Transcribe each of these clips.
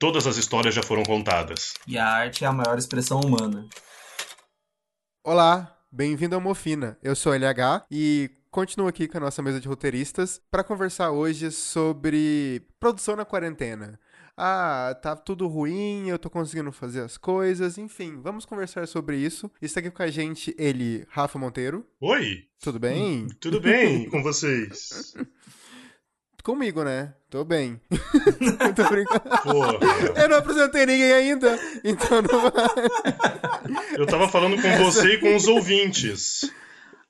Todas as histórias já foram contadas. E a arte é a maior expressão humana. Olá, bem-vindo ao Mofina. Eu sou LH e continuo aqui com a nossa mesa de roteiristas para conversar hoje sobre produção na quarentena. Ah, tá tudo ruim, eu tô conseguindo fazer as coisas, enfim, vamos conversar sobre isso. Está aqui com a gente ele, Rafa Monteiro. Oi! Tudo bem? Tudo bem com vocês? Comigo, né? Tô bem. Tô brincando. Porra. Eu não apresentei ninguém ainda, então não vai. Eu tava falando com você e com os ouvintes.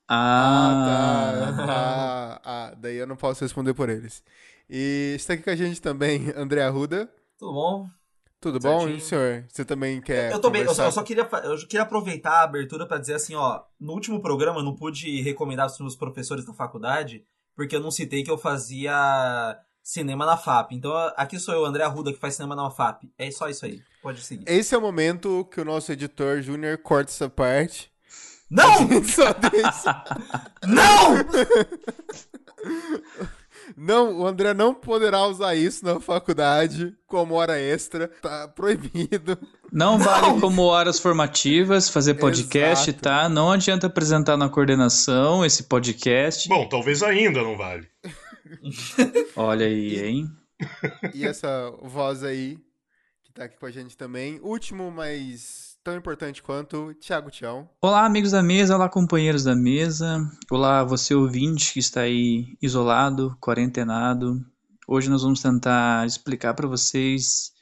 Ah, Ah, tá. Ah, ah, daí eu não posso responder por eles. E está aqui com a gente também André Arruda. Tudo bom? Tudo bom, Certinho. senhor? Você também quer eu tô bem, eu eu só queria, eu queria aproveitar a abertura pra dizer assim, ó, no último programa eu não pude recomendar os meus professores da faculdade, porque eu não citei que eu fazia cinema na FAP. Então aqui sou eu, André Arruda, que faz cinema na FAP. É só isso aí. Pode seguir. Esse é o momento que o nosso editor Júnior corta essa parte. Não! Só deixa. Não! Não, o André não poderá usar isso na faculdade como hora extra. Tá proibido. Não vale como horas formativas fazer podcast, Exato. tá? Não adianta apresentar na coordenação esse podcast. Bom, talvez ainda não vale. Olha aí, hein? E essa voz aí, que tá aqui com a gente também. Último, mas tão importante quanto, Thiago Tião. Olá, amigos da mesa, olá, companheiros da mesa. Olá, você ouvinte que está aí isolado, quarentenado. Hoje nós vamos tentar explicar para vocês,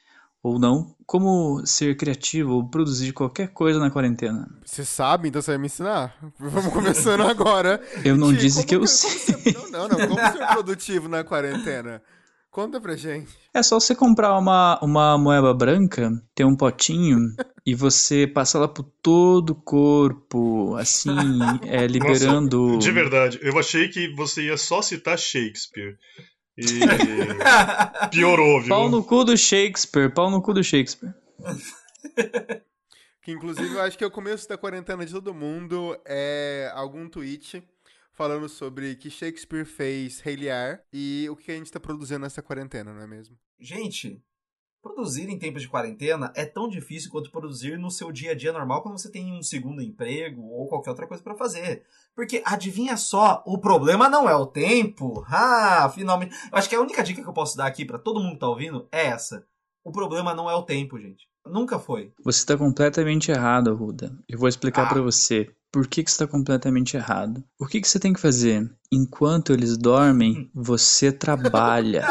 ou não, como ser criativo ou produzir qualquer coisa na quarentena. Você sabe, então você vai me ensinar? Vamos começando agora. Eu não disse que eu sei. ser- Não, não, não. Como ser produtivo na quarentena? Conta pra gente. É só você comprar uma, uma moeba branca, ter um potinho e você passa ela por todo o corpo, assim, é, liberando. De verdade, eu achei que você ia só citar Shakespeare. E piorou, viu? Pau no cu do Shakespeare, pau no cu do Shakespeare. Que inclusive eu acho que é o começo da quarentena de todo mundo é algum tweet falando sobre que Shakespeare fez Rei Lear e o que a gente tá produzindo nessa quarentena, não é mesmo? Gente, produzir em tempos de quarentena é tão difícil quanto produzir no seu dia a dia normal quando você tem um segundo emprego ou qualquer outra coisa pra fazer. Porque adivinha só, o problema não é o tempo. Ah, finalmente. Eu acho que a única dica que eu posso dar aqui pra todo mundo que tá ouvindo é essa. O problema não é o tempo, gente. Nunca foi. Você está completamente errado, Ruda. Eu vou explicar Ah. pra você por que, que você está completamente errado. O que, que você tem que fazer? Enquanto eles dormem, você trabalha.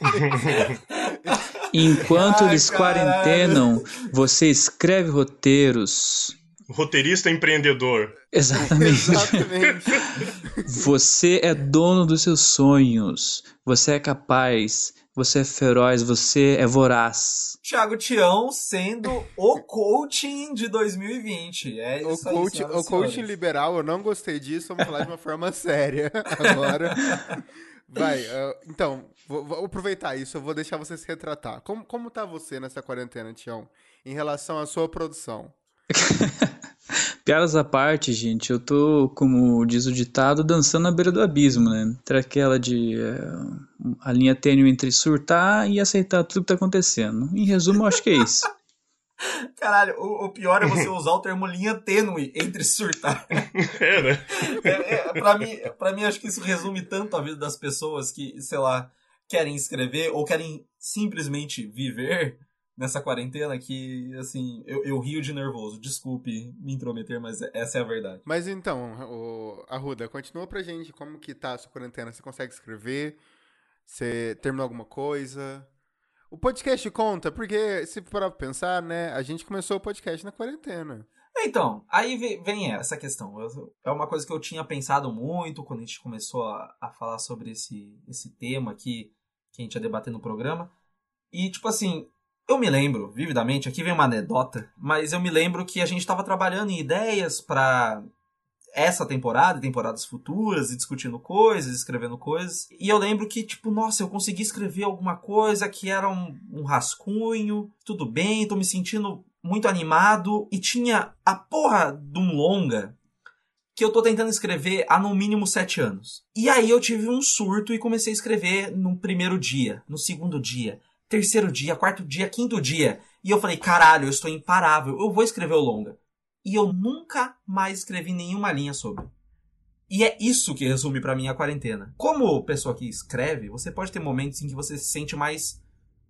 Enquanto Ai, eles caralho. quarentenam, você escreve roteiros. Roteirista empreendedor. Exatamente. Exatamente. Você é dono dos seus sonhos. Você é capaz. Você é feroz. Você é voraz. Thiago Tião sendo o coaching de 2020. É o isso aí, coach, e o coaching liberal, eu não gostei disso, vamos falar de uma forma séria agora. Vai, ah, então, vou, vou aproveitar isso, eu vou deixar você se retratar. Como, como tá você nessa quarentena, Tião, em relação à sua produção? Piadas à parte, gente, eu tô, como diz o ditado, dançando na beira do abismo, né? Entre aquela de é, a linha tênue entre surtar e aceitar tudo que tá acontecendo. Em resumo, eu acho que é isso. Caralho, o, o pior é você usar o termo linha tênue entre surtar. É, né? É, é, pra, mim, pra mim, acho que isso resume tanto a vida das pessoas que, sei lá, querem escrever ou querem simplesmente viver nessa quarentena que, assim, eu, eu rio de nervoso. Desculpe me intrometer, mas essa é a verdade. Mas então, o, Arruda, continua pra gente como que tá a sua quarentena. Você consegue escrever? Você terminou alguma coisa? O podcast conta, porque se parar pra pensar, né, a gente começou o podcast na quarentena. Então, aí ve- vem essa questão. É uma coisa que eu tinha pensado muito quando a gente começou a, a falar sobre esse, esse tema aqui que a gente ia debater no programa. E, tipo assim, eu me lembro, vividamente, aqui vem uma anedota, mas eu me lembro que a gente estava trabalhando em ideias pra essa temporada e temporadas futuras e discutindo coisas, escrevendo coisas. E eu lembro que, tipo, nossa, eu consegui escrever alguma coisa que era um, um rascunho, tudo bem, tô me sentindo muito animado. E tinha a porra de um longa que eu tô tentando escrever há no mínimo sete anos. E aí eu tive um surto e comecei a escrever no primeiro dia, no segundo dia, terceiro dia, quarto dia, quinto dia. E eu falei, caralho, eu estou imparável, eu vou escrever o longa. E eu nunca mais escrevi nenhuma linha sobre. E é isso que resume para mim a quarentena. Como pessoa que escreve, você pode ter momentos em que você se sente mais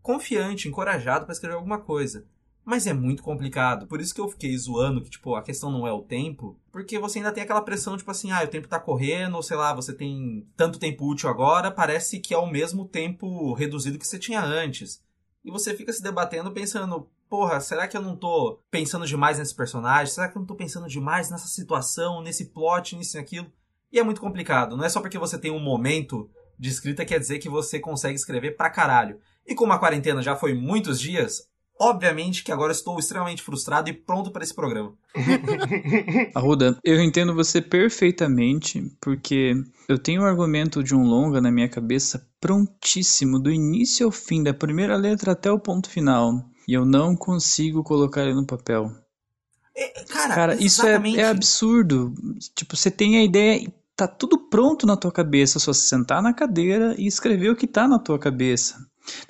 confiante, encorajado para escrever alguma coisa. Mas é muito complicado. Por isso que eu fiquei zoando que, tipo, a questão não é o tempo. Porque você ainda tem aquela pressão, tipo assim, ah, o tempo tá correndo, sei lá, você tem tanto tempo útil agora, parece que é o mesmo tempo reduzido que você tinha antes. E você fica se debatendo pensando, porra, será que eu não tô pensando demais nesse personagem? Será que eu não tô pensando demais nessa situação, nesse plot, nisso e aquilo? E é muito complicado. Não é só porque você tem um momento de escrita quer dizer que você consegue escrever pra caralho. E como a quarentena já foi muitos dias, Obviamente que agora estou extremamente frustrado e pronto para esse programa. Arruda, eu entendo você perfeitamente, porque eu tenho um argumento de um longa na minha cabeça prontíssimo, do início ao fim, da primeira letra até o ponto final. E eu não consigo colocar ele no papel. É, cara, Cara, isso é, é absurdo. Tipo, você tem a ideia, tá tudo pronto na tua cabeça, só se sentar na cadeira e escrever o que tá na tua cabeça.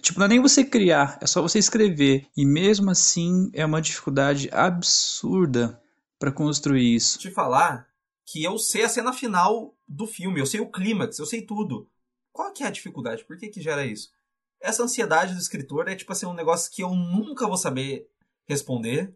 Tipo, não é nem você criar, é só você escrever. E mesmo assim é uma dificuldade absurda para construir isso. Te falar que eu sei a cena final do filme, eu sei o clímax, eu sei tudo. Qual que é a dificuldade? Por que que gera isso? Essa ansiedade do escritor é tipo assim um negócio que eu nunca vou saber responder.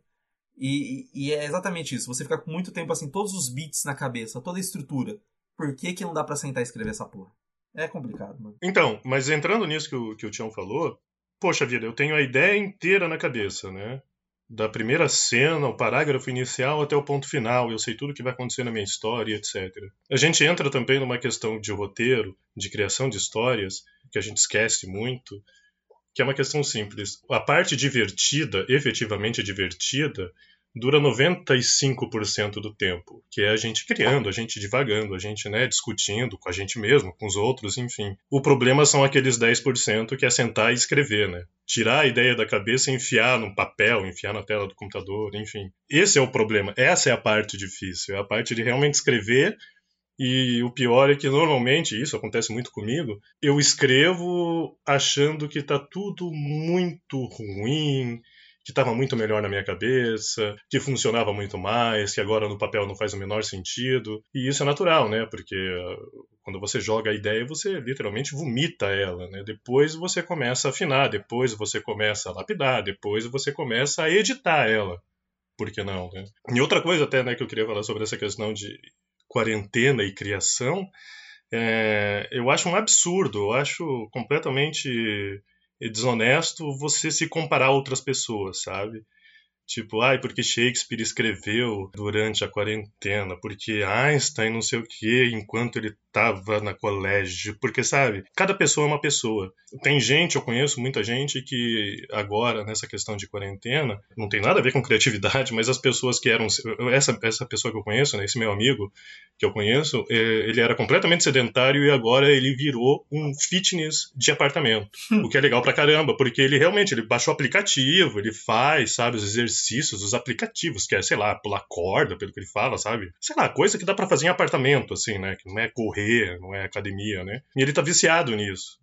E, e, é exatamente isso. Você fica com muito tempo assim, todos os beats na cabeça, toda a estrutura. Por que, que não dá para sentar e escrever essa porra? É complicado, mano. Então, mas entrando nisso que o, que o Tião falou, poxa vida, eu tenho a ideia inteira na cabeça, né? Da primeira cena, o parágrafo inicial até o ponto final, eu sei tudo que vai acontecer na minha história, etc. A gente entra também numa questão de roteiro, de criação de histórias, que a gente esquece muito, que é uma questão simples. A parte divertida, efetivamente divertida, dura 95% do tempo, que é a gente criando, a gente divagando, a gente né, discutindo com a gente mesmo, com os outros, enfim. O problema são aqueles 10% que é sentar e escrever, né? Tirar a ideia da cabeça e enfiar num papel, enfiar na tela do computador, enfim. Esse é o problema, essa é a parte difícil, é a parte de realmente escrever e o pior é que normalmente, isso acontece muito comigo, eu escrevo achando que tá tudo muito ruim, que estava muito melhor na minha cabeça, que funcionava muito mais, que agora no papel não faz o menor sentido. E isso é natural, né? Porque uh, quando você joga a ideia, você literalmente vomita ela, né? Depois você começa a afinar, depois você começa a lapidar, depois você começa a editar ela. Por que não, né? E outra coisa até, né, que eu queria falar sobre essa questão de quarentena e criação, é, eu acho um absurdo, eu acho completamente desonesto você se comparar a outras pessoas, sabe? Tipo, ai, porque Shakespeare escreveu durante a quarentena, porque Einstein não sei o que enquanto ele estava na colégio, porque sabe, cada pessoa é uma pessoa. Tem gente, eu conheço muita gente que agora nessa questão de quarentena, não tem nada a ver com criatividade, mas as pessoas que eram essa essa pessoa que eu conheço, né, esse meu amigo que eu conheço, é, ele era completamente sedentário e agora ele virou um fitness de apartamento, o que é legal pra caramba, porque ele realmente ele baixou o aplicativo, ele faz, sabe, os exercícios exercícios, os aplicativos, que é, sei lá, pular corda, pelo que ele fala, sabe? Sei lá, coisa que dá para fazer em apartamento, assim, né? Que não é correr, não é academia, né? E ele tá viciado nisso.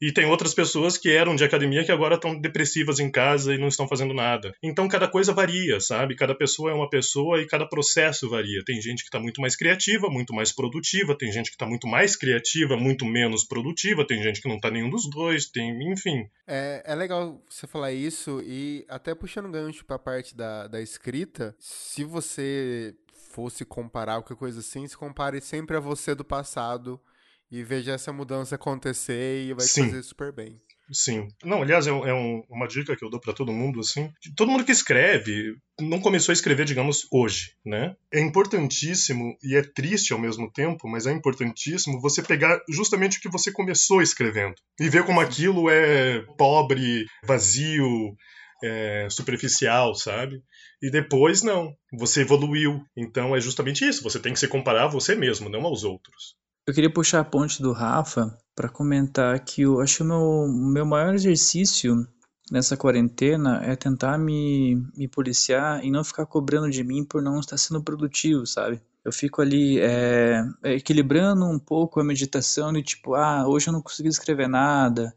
E tem outras pessoas que eram de academia que agora estão depressivas em casa e não estão fazendo nada. Então cada coisa varia, sabe? Cada pessoa é uma pessoa e cada processo varia. Tem gente que está muito mais criativa, muito mais produtiva, tem gente que está muito mais criativa, muito menos produtiva, tem gente que não está nenhum dos dois, tem, enfim. É, é legal você falar isso e até puxando gancho para a parte da, da escrita, se você fosse comparar qualquer coisa assim, se compare sempre a você do passado e veja essa mudança acontecer e vai Sim. fazer super bem. Sim. Não, aliás, é, é um, uma dica que eu dou para todo mundo, assim. Todo mundo que escreve não começou a escrever, digamos, hoje, né? É importantíssimo e é triste ao mesmo tempo, mas é importantíssimo você pegar justamente o que você começou escrevendo e ver como aquilo é pobre, vazio, é, superficial, sabe? E depois não, você evoluiu. Então é justamente isso. Você tem que se comparar a você mesmo, não aos outros. Eu queria puxar a ponte do Rafa para comentar que eu acho que o meu, meu maior exercício nessa quarentena é tentar me, me policiar e não ficar cobrando de mim por não estar sendo produtivo, sabe? Eu fico ali é, equilibrando um pouco a meditação de tipo, ah, hoje eu não consegui escrever nada,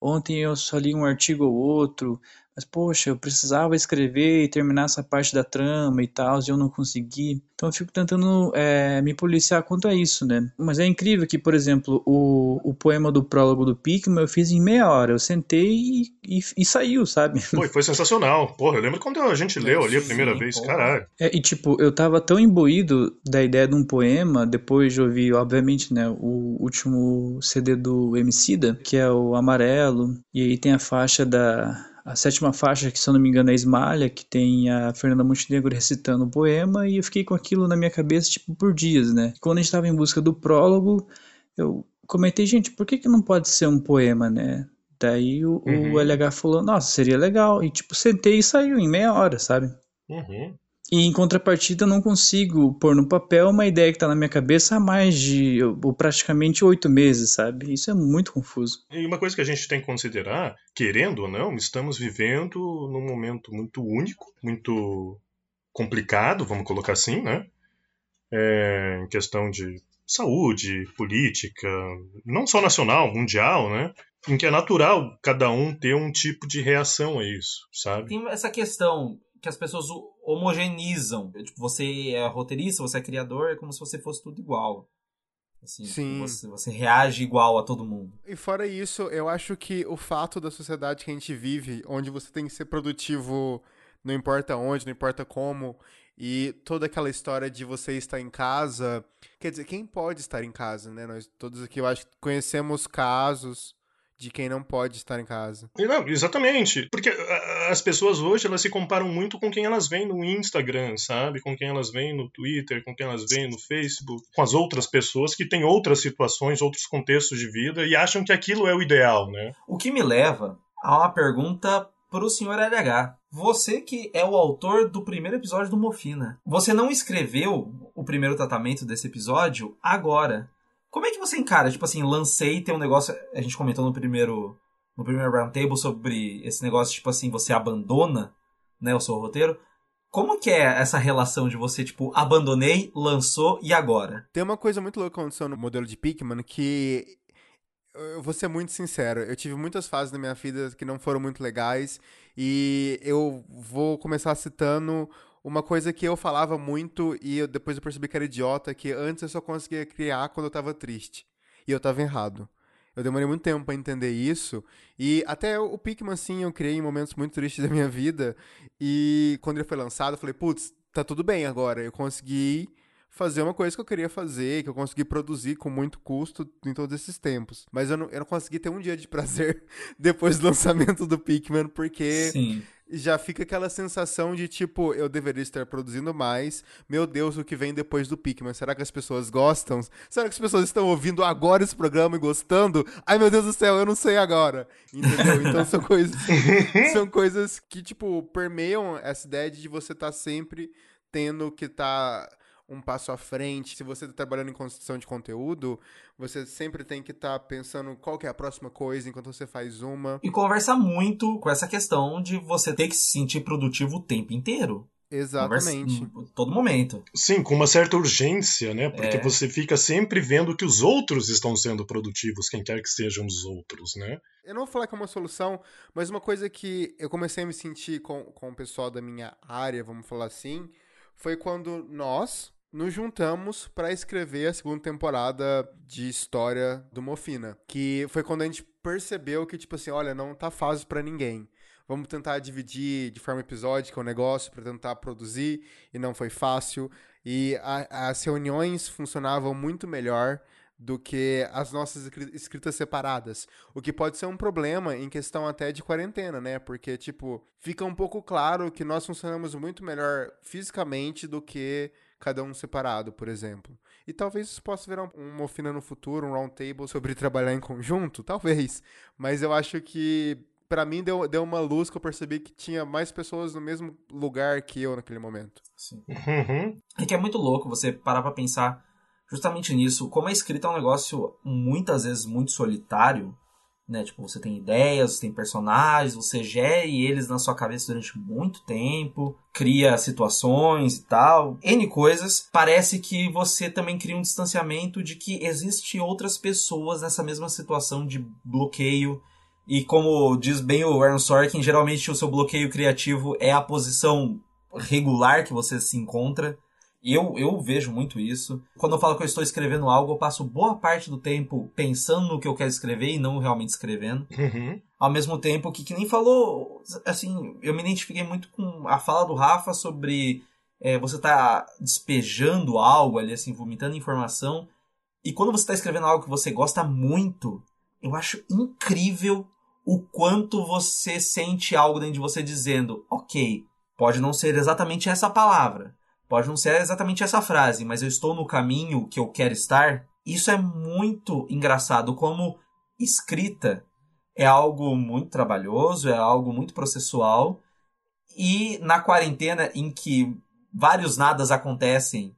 ontem eu só li um artigo ou outro, mas poxa, eu precisava escrever e terminar essa parte da trama e tal, e eu não consegui. Então eu fico tentando é, me policiar quanto a isso, né? Mas é incrível que, por exemplo, o, o poema do prólogo do Pikmin eu fiz em meia hora. Eu sentei e, e, e saiu, sabe? Foi, foi sensacional. Porra, eu lembro quando a gente leu ali a primeira Sim, vez, porra. caralho. É, e tipo, eu tava tão imbuído da ideia de um poema, depois de ouvir, obviamente, né, o último CD do Emicida, que é o Amarelo, e aí tem a faixa da... A sétima faixa, que se eu não me engano é Esmalha, que tem a Fernanda Montenegro recitando o poema, e eu fiquei com aquilo na minha cabeça, tipo, por dias, né? Quando a gente tava em busca do prólogo, eu comentei, gente, por que que não pode ser um poema, né? Daí o, Uhum. o LH falou, nossa, seria legal. E tipo, sentei e saiu em meia hora, sabe? Uhum. E em contrapartida, eu não consigo pôr no papel uma ideia que está na minha cabeça há mais de ou praticamente oito meses, sabe? Isso é muito confuso. E uma coisa que a gente tem que considerar, querendo ou não, estamos vivendo num momento muito único, muito complicado, vamos colocar assim, né? É, em questão de saúde, política, não só nacional, mundial, né? Em que é natural cada um ter um tipo de reação a isso, sabe? Tem essa questão que as pessoas ho- homogeneizam. Tipo, você é roteirista, você é criador, é como se você fosse tudo igual. Assim, Sim. Você, você reage igual a todo mundo. E fora isso, eu acho que o fato da sociedade que a gente vive, onde você tem que ser produtivo, não importa onde, não importa como, e toda aquela história de você estar em casa. Quer dizer, quem pode estar em casa, né? Nós todos aqui, eu acho que conhecemos casos de quem não pode estar em casa. E Não, exatamente. Porque a- as pessoas hoje elas se comparam muito com quem elas veem no Instagram, sabe? Com quem elas veem no Twitter, com quem elas veem no Facebook, com as outras pessoas que têm outras situações, outros contextos de vida e acham que aquilo é o ideal, né? O que me leva a uma pergunta pro senhor LH. Você que é o autor do primeiro episódio do Mofina. Você não escreveu o primeiro tratamento desse episódio agora. Como é que você encara? Tipo assim, lancei tem um negócio. A gente comentou no primeiro. No primeiro roundtable sobre esse negócio, tipo assim, você abandona né, o seu roteiro. Como que é essa relação de você, tipo, abandonei, lançou e agora? Tem uma coisa muito louca que aconteceu no modelo de Pikmin que. Eu vou ser muito sincero, eu tive muitas fases na minha vida que não foram muito legais e eu vou começar citando uma coisa que eu falava muito e eu, depois eu percebi que era idiota, que antes eu só conseguia criar quando eu tava triste. E eu tava errado. Eu demorei muito tempo pra entender isso. E até o Pikmin, sim, eu criei em momentos muito tristes da minha vida. E quando ele foi lançado, eu falei, putz, tá tudo bem agora. Eu consegui fazer uma coisa que eu queria fazer, que eu consegui produzir com muito custo em todos esses tempos. Mas eu não, eu não consegui ter um dia de prazer depois do lançamento do Pikmin, porque Sim. Já fica aquela sensação de tipo, eu deveria estar produzindo mais. Meu Deus, o que vem depois do Pikmin? Será que as pessoas gostam? Será que as pessoas estão ouvindo agora esse programa e gostando? Ai, meu Deus do céu, eu não sei agora. Entendeu? Então são coisas são coisas que tipo permeiam essa ideia de você estar sempre tendo que estar um passo à frente. Se você está trabalhando em construção de conteúdo, você sempre tem que estar pensando qual que é a próxima coisa enquanto você faz uma. E conversa muito com essa questão de você ter que se sentir produtivo o tempo inteiro. Exatamente. Conversa- todo momento. Sim, com uma certa urgência, né? Porque É. você fica sempre vendo que os outros estão sendo produtivos, quem quer que sejam os outros, né? Eu não vou falar que é uma solução, mas uma coisa que eu comecei a me sentir com, com o pessoal da minha área, vamos falar assim, foi quando nós nos juntamos para escrever a segunda temporada de história do Mofina. Que foi quando a gente percebeu que, tipo assim, olha, não tá fácil para ninguém. Vamos tentar dividir de forma episódica o negócio para tentar produzir, e não foi fácil. E a- as reuniões funcionavam muito melhor do que as nossas escri- escritas separadas. O que pode ser um problema em questão até de quarentena, né? Porque, tipo, fica um pouco claro que nós funcionamos muito melhor fisicamente do que cada um separado, por exemplo. E talvez isso possa virar um- uma ofina no futuro, um round table sobre trabalhar em conjunto, talvez. Mas eu acho que pra mim deu, deu uma luz que eu percebi que tinha mais pessoas no mesmo lugar que eu naquele momento. Assim. Uhum. É que é muito louco você parar pra pensar justamente nisso. Como a escrita é um negócio muitas vezes muito solitário, né? Tipo, você tem ideias, você tem personagens, você gere eles na sua cabeça durante muito tempo, cria situações e tal, N coisas. Parece que você também cria um distanciamento de que existe outras pessoas nessa mesma situação de bloqueio, E como diz bem o Aaron Sorkin, geralmente o seu bloqueio criativo é a posição regular que você se encontra. E eu, eu vejo muito isso. Quando eu falo que eu estou escrevendo algo, eu passo boa parte do tempo pensando no que eu quero escrever e não realmente escrevendo. Uhum. Ao mesmo tempo que, que nem falou, assim, eu me identifiquei muito com a fala do Rafa sobre é, você tá despejando algo ali, assim, vomitando informação. E quando você está escrevendo algo que você gosta muito, eu acho incrível o quanto você sente algo dentro de você dizendo, ok, pode não ser exatamente essa palavra, Pode não ser exatamente essa frase, mas eu estou no caminho que eu quero estar. Isso é muito engraçado, como escrita é algo muito trabalhoso, é algo muito processual. E na quarentena, em que vários nadas acontecem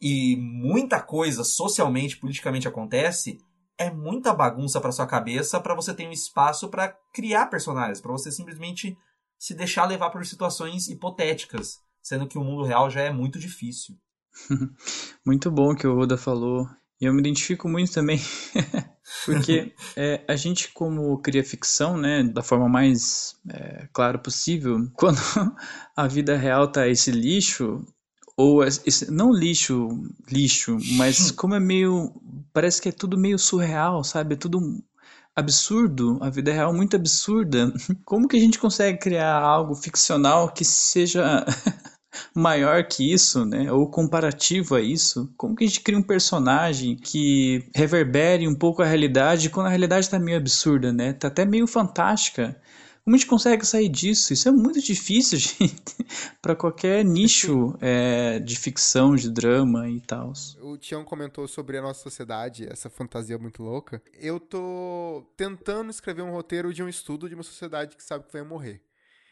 e muita coisa socialmente, politicamente acontece, é muita bagunça para sua cabeça para você ter um espaço para criar personagens, para você simplesmente se deixar levar por situações hipotéticas sendo que o mundo real já é muito difícil. muito bom que o Oda falou. E eu me identifico muito também, porque é, a gente, como cria ficção, né, da forma mais é, clara possível, quando a vida real tá esse lixo, ou esse, não lixo, lixo, mas como é meio, parece que é tudo meio surreal, sabe? É tudo absurdo, a vida real muito absurda. Como que a gente consegue criar algo ficcional que seja maior que isso, né? Ou comparativo a isso? Como que a gente cria um personagem que reverbere um pouco a realidade quando a realidade tá meio absurda, né? Tá até meio fantástica. Como a gente consegue sair disso? Isso é muito difícil, gente, para qualquer nicho é, de ficção, de drama e tal. O Tião comentou sobre a nossa sociedade, essa fantasia muito louca. Eu tô tentando escrever um roteiro de um estudo de uma sociedade que sabe que vai morrer.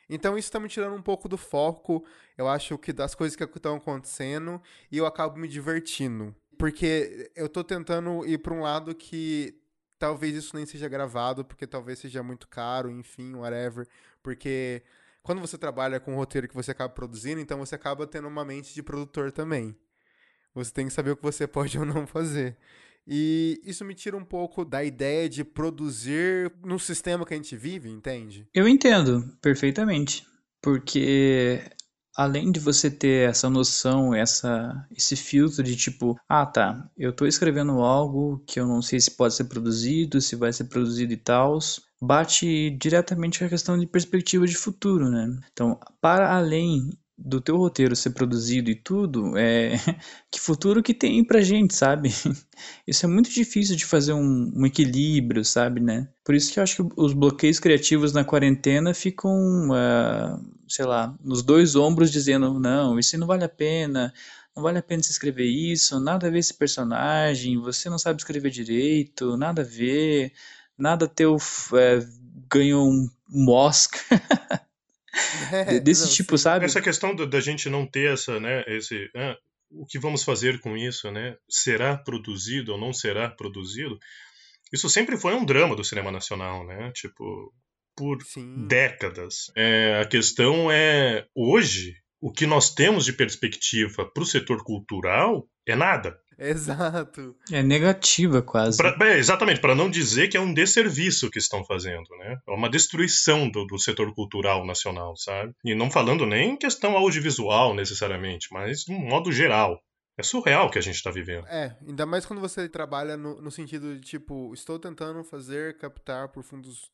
Então isso está me tirando um pouco do foco, eu acho que das coisas que estão acontecendo e eu acabo me divertindo. Porque eu estou tentando ir para um lado que talvez isso nem seja gravado, porque talvez seja muito caro, enfim, whatever. Porque quando você trabalha com um roteiro que você acaba produzindo, então você acaba tendo uma mente de produtor também. Você tem que saber o que você pode ou não fazer. E isso me tira um pouco da ideia de produzir no sistema que a gente vive, entende? Eu entendo perfeitamente. Porque além de você ter essa noção, essa, esse filtro de tipo, ah tá, eu estou escrevendo algo que eu não sei se pode ser produzido, se vai ser produzido e tal, bate diretamente com a questão de perspectiva de futuro, né? Então, para além do teu roteiro ser produzido e tudo, é que futuro que tem pra gente, sabe? Isso é muito difícil de fazer um, um, equilíbrio, sabe, né? Por isso que eu acho que os bloqueios criativos na quarentena ficam, uh, sei lá, nos dois ombros dizendo, não, isso não vale a pena, não vale a pena se escrever isso, nada a ver esse personagem, você não sabe escrever direito, nada a ver, nada teu é, ganhou um, um Oscar. É, desse não, tipo, sabe? Essa questão da, gente não ter essa, né, esse, ah, o que vamos fazer com isso, né? Será produzido ou não será produzido? Isso sempre foi um drama do cinema nacional, né? Tipo, por Sim. décadas. É, a questão é, hoje, o que nós temos de perspectiva para o setor cultural é nada. Exato. É negativa quase. Pra, é, exatamente, para não dizer que é um desserviço que estão fazendo, né? É uma destruição do, do, setor cultural nacional, sabe? E não falando nem questão audiovisual necessariamente, mas de um modo geral. É surreal o que a gente está vivendo. É, ainda mais quando você trabalha no, no sentido de, tipo, estou tentando fazer, captar por fundos.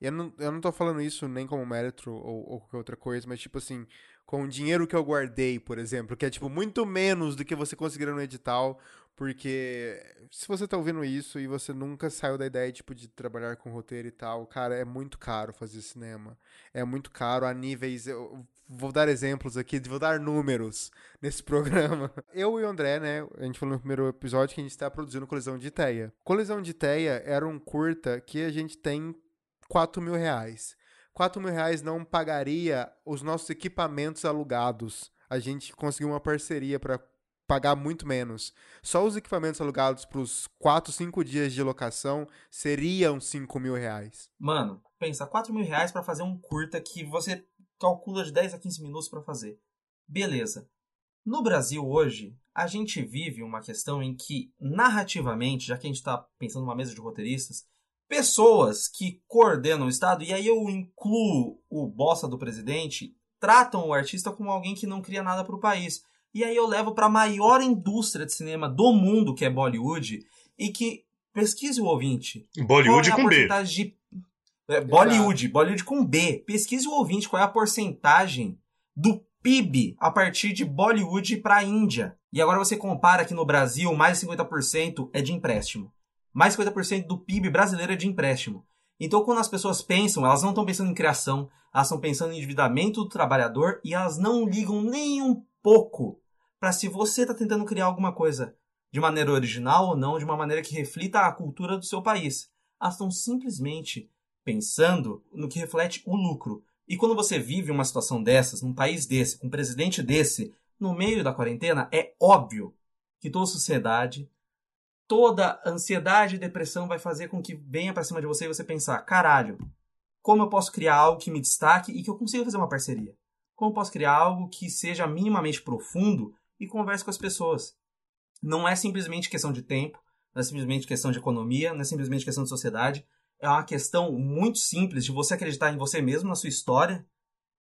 Eu não, eu não tô falando isso nem como mérito ou, ou qualquer outra coisa, mas, tipo assim, com o dinheiro que eu guardei, por exemplo, que é tipo muito menos do que você conseguiria no edital, porque se você tá ouvindo isso e você nunca saiu da ideia tipo de trabalhar com roteiro e tal, cara, é muito caro fazer cinema. É muito caro a níveis eu vou dar exemplos aqui, vou dar números nesse programa. Eu e o André, né, a gente falou no primeiro episódio que a gente está produzindo Colisão de Teia. Colisão de Teia era um curta que a gente tem 4 mil reais. 4 mil reais não pagaria os nossos equipamentos alugados. A gente conseguiu uma parceria para pagar muito menos. Só os equipamentos alugados para os 4, 5 dias de locação seriam 5 mil reais. Mano, pensa, 4 mil reais para fazer um curta que você calcula de 10 a 15 minutos para fazer. Beleza. No Brasil hoje, a gente vive uma questão em que, narrativamente, já que a gente está pensando numa mesa de roteiristas, pessoas que coordenam o Estado, e aí eu incluo o bossa do presidente, tratam o artista como alguém que não cria nada para o país. E aí eu levo para a maior indústria de cinema do mundo, que é Bollywood, e que pesquise o ouvinte. Bollywood qual é a com B. porcentagem de é, Bollywood, Bollywood com B. Pesquise o ouvinte qual é a porcentagem do PIB a partir de Bollywood para a Índia. E agora você compara que no Brasil mais de 50% é de empréstimo. Mais de 50% do PIB brasileiro é de empréstimo. Então, quando as pessoas pensam, elas não estão pensando em criação, elas estão pensando em endividamento do trabalhador e elas não ligam nem um pouco para se você está tentando criar alguma coisa de maneira original ou não, de uma maneira que reflita a cultura do seu país. Elas estão simplesmente pensando no que reflete o lucro. E quando você vive uma situação dessas, num país desse, com um presidente desse, no meio da quarentena, é óbvio que toda sociedade, toda ansiedade e depressão vai fazer com que venha para cima de você e você pensar: caralho, como eu posso criar algo que me destaque e que eu consiga fazer uma parceria? Como eu posso criar algo que seja minimamente profundo e converse com as pessoas? Não é simplesmente questão de tempo, não é simplesmente questão de economia, não é simplesmente questão de sociedade. É uma questão muito simples de você acreditar em você mesmo, na sua história,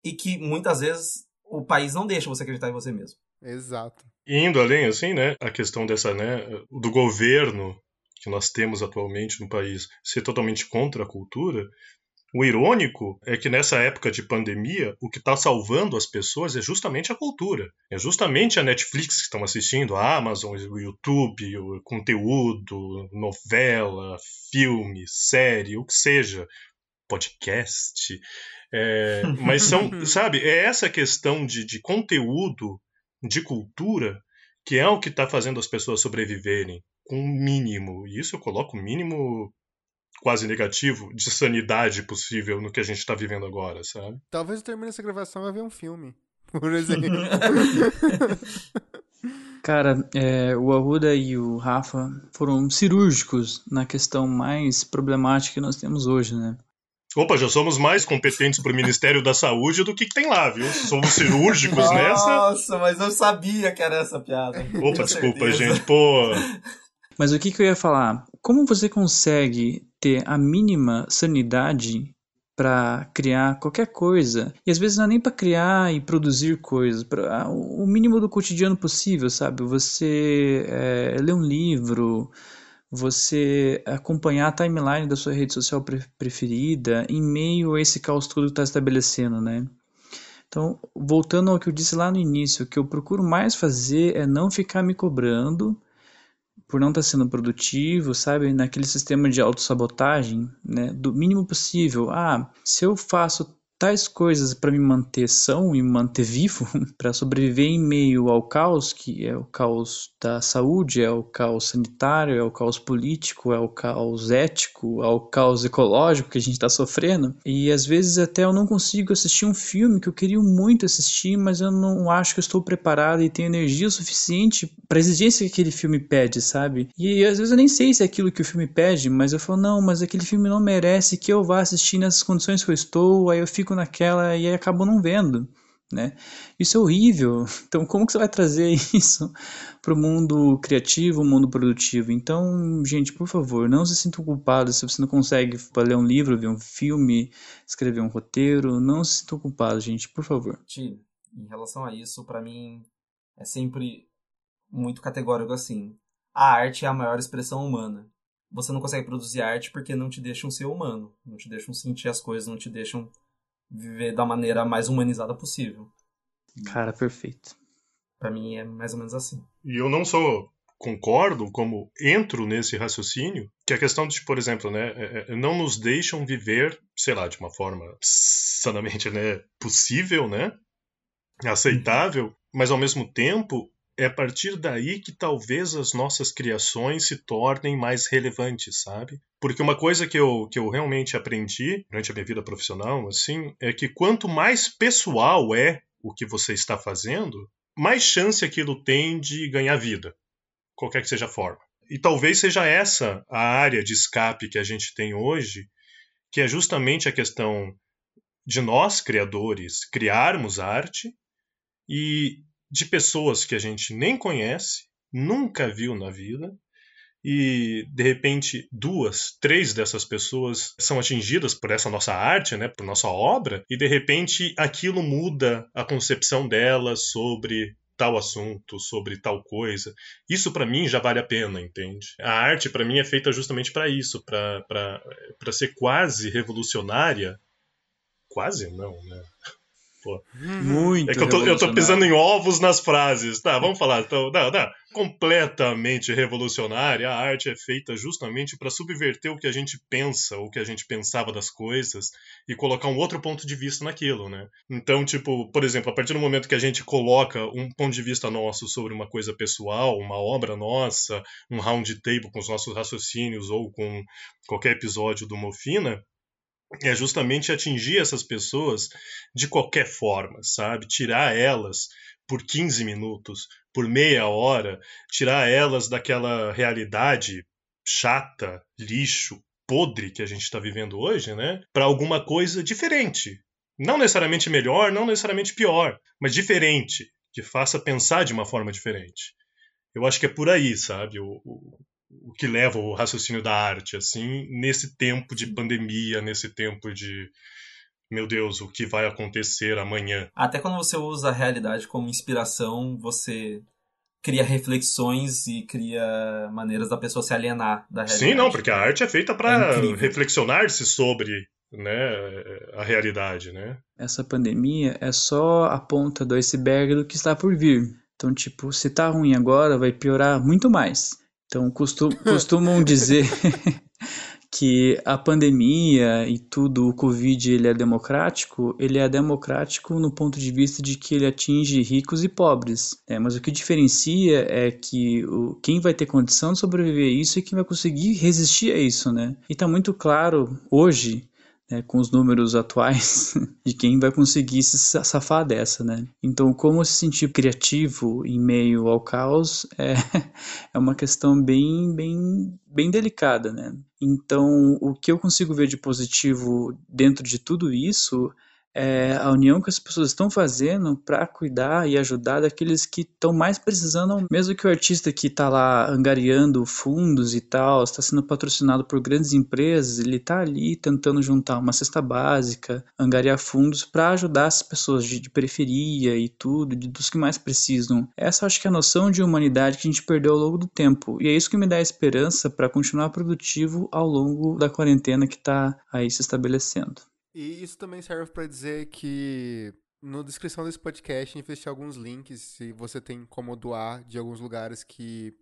e que muitas vezes o país não deixa você acreditar em você mesmo. Exato. Indo além, assim, né, a questão dessa, né, do governo que nós temos atualmente no país ser totalmente contra a cultura, o irônico é que nessa época de pandemia, o que está salvando as pessoas é justamente a cultura. É justamente a Netflix que estão assistindo, a Amazon, o YouTube, o conteúdo, novela, filme, série, o que seja, podcast. É, mas são, sabe, é essa questão de, de conteúdo, de cultura, que é o que está fazendo as pessoas sobreviverem com o mínimo. E isso eu coloco o mínimo quase negativo de sanidade possível no que a gente está vivendo agora, sabe? Talvez eu termine essa gravação e vai ver um filme, por exemplo. Cara, é, o Arruda e o Rafa foram cirúrgicos na questão mais problemática que nós temos hoje, né? Opa, já somos mais competentes para o Ministério da Saúde do que, que tem lá, viu? Somos cirúrgicos Nossa, nessa. Nossa, mas eu sabia que era essa piada. Opa, desculpa, certeza. gente. Pô, Mas o que, que eu ia falar? Como você consegue ter a mínima sanidade para criar qualquer coisa? E às vezes não é nem para criar e produzir coisas, pra, o mínimo do cotidiano possível, sabe? Você é, ler um livro, você acompanhar a timeline da sua rede social pre- preferida em meio a esse caos todo que está estabelecendo, né? Então, voltando ao que eu disse lá no início, o que eu procuro mais fazer é não ficar me cobrando por não estar sendo produtivo, sabe? Naquele sistema de autossabotagem, né? Do mínimo possível. Ah, se eu faço tais coisas para me manter são e me manter vivo, para sobreviver em meio ao caos, que é o caos da saúde, é o caos sanitário, é o caos político, é o caos ético, é o caos ecológico que a gente está sofrendo. E às vezes até eu não consigo assistir um filme que eu queria muito assistir, mas eu não acho que eu estou preparado e tenho energia suficiente para a exigência que aquele filme pede, sabe? E às vezes eu nem sei se é aquilo que o filme pede, mas eu falo, não, mas aquele filme não merece que eu vá assistir nessas condições que eu estou, aí eu fico naquela e acabo não vendo. Né? Isso é horrível. Então, como que você vai trazer isso para o mundo criativo, mundo produtivo? Então, gente, por favor, não se sintam culpados se você não consegue ler um livro, ver um filme, escrever um roteiro. Não se sintam culpados, gente, por favor. Ti, em relação a isso, pra mim é sempre muito categórico assim. A arte é a maior expressão humana. Você não consegue produzir arte porque não te deixam ser humano, não te deixam sentir as coisas, não te deixam viver da maneira mais humanizada possível. Cara, perfeito. Pra mim é mais ou menos assim. e eu não só concordo, como entro nesse raciocínio, que a questão de, por exemplo, né, é- é- não nos deixam viver, sei lá, de uma forma sanamente, né, possível, né, aceitável, mas ao mesmo tempo é a partir daí que talvez as nossas criações se tornem mais relevantes, sabe? Porque uma coisa que eu, que eu realmente aprendi durante a minha vida profissional, assim, é que quanto mais pessoal é o que você está fazendo, mais chance aquilo tem de ganhar vida, qualquer que seja a forma. E talvez seja essa a área de escape que a gente tem hoje, que é justamente a questão de nós, criadores, criarmos arte e de pessoas que a gente nem conhece, nunca viu na vida, e de repente duas, três dessas pessoas são atingidas por essa nossa arte, né, por nossa obra, e de repente aquilo muda a concepção delas sobre tal assunto, sobre tal coisa. Isso para mim já vale a pena, entende? A arte para mim é feita justamente para isso, para ser quase revolucionária. Quase não, né? Pô. Muito. É que eu tô, eu tô pisando em ovos nas frases. Tá, vamos falar. Então, não, não. Completamente revolucionária. A arte é feita justamente para subverter o que a gente pensa, o que a gente pensava das coisas e colocar um outro ponto de vista naquilo, né? Então, tipo, por exemplo, a partir do momento que a gente coloca um ponto de vista nosso sobre uma coisa pessoal, uma obra nossa, um round table com os nossos raciocínios ou com qualquer episódio do Mofina, é justamente atingir essas pessoas de qualquer forma, sabe? Tirar elas por 15 minutos, por meia hora, tirar elas daquela realidade chata, lixo, podre que a gente está vivendo hoje, né? Para alguma coisa diferente. Não necessariamente melhor, não necessariamente pior, mas diferente, que faça pensar de uma forma diferente. Eu acho que é por aí, sabe? O, o, o que leva o raciocínio da arte, assim, nesse tempo de pandemia, nesse tempo de meu Deus, o que vai acontecer amanhã. Até quando você usa a realidade como inspiração, você cria reflexões e cria maneiras da pessoa se alienar da realidade. Sim, não, porque a arte é feita para é reflexionar-se sobre né, a realidade, né? Essa pandemia é só a ponta do iceberg do que está por vir. Então, tipo, se tá ruim agora, vai piorar muito mais. Então, costum, costumam dizer que a pandemia e tudo, o Covid, ele é democrático, ele é democrático no ponto de vista de que ele atinge ricos e pobres. É, mas o que diferencia é que o, quem vai ter condição de sobreviver a isso e quem vai conseguir resistir a isso, né? E está muito claro hoje né, com os números atuais de quem vai conseguir se safar dessa, né? Então, como se sentir criativo em meio ao caos é, é uma questão bem, bem, bem delicada, né? Então, o que eu consigo ver de positivo dentro de tudo isso é, a união que as pessoas estão fazendo para cuidar e ajudar daqueles que estão mais precisando, mesmo que o artista que está lá angariando fundos e tal, está sendo patrocinado por grandes empresas, ele está ali tentando juntar uma cesta básica, angariar fundos para ajudar as pessoas de, de periferia e tudo, de, dos que mais precisam. Essa acho que é a noção de humanidade que a gente perdeu ao longo do tempo. E é isso que me dá esperança para continuar produtivo ao longo da quarentena que está aí se estabelecendo. E isso também serve para dizer que na descrição desse podcast a gente deixar alguns links se você tem como doar de alguns lugares que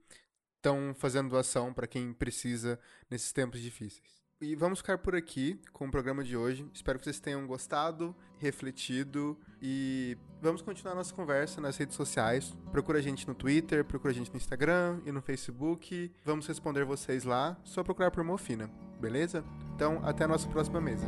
estão fazendo doação para quem precisa nesses tempos difíceis. E vamos ficar por aqui com o programa de hoje. Espero que vocês tenham gostado, refletido e vamos continuar nossa conversa nas redes sociais. Procura a gente no Twitter, procura a gente no Instagram e no Facebook. Vamos responder vocês lá, só procurar por Mofina, beleza? Então, até a nossa próxima mesa.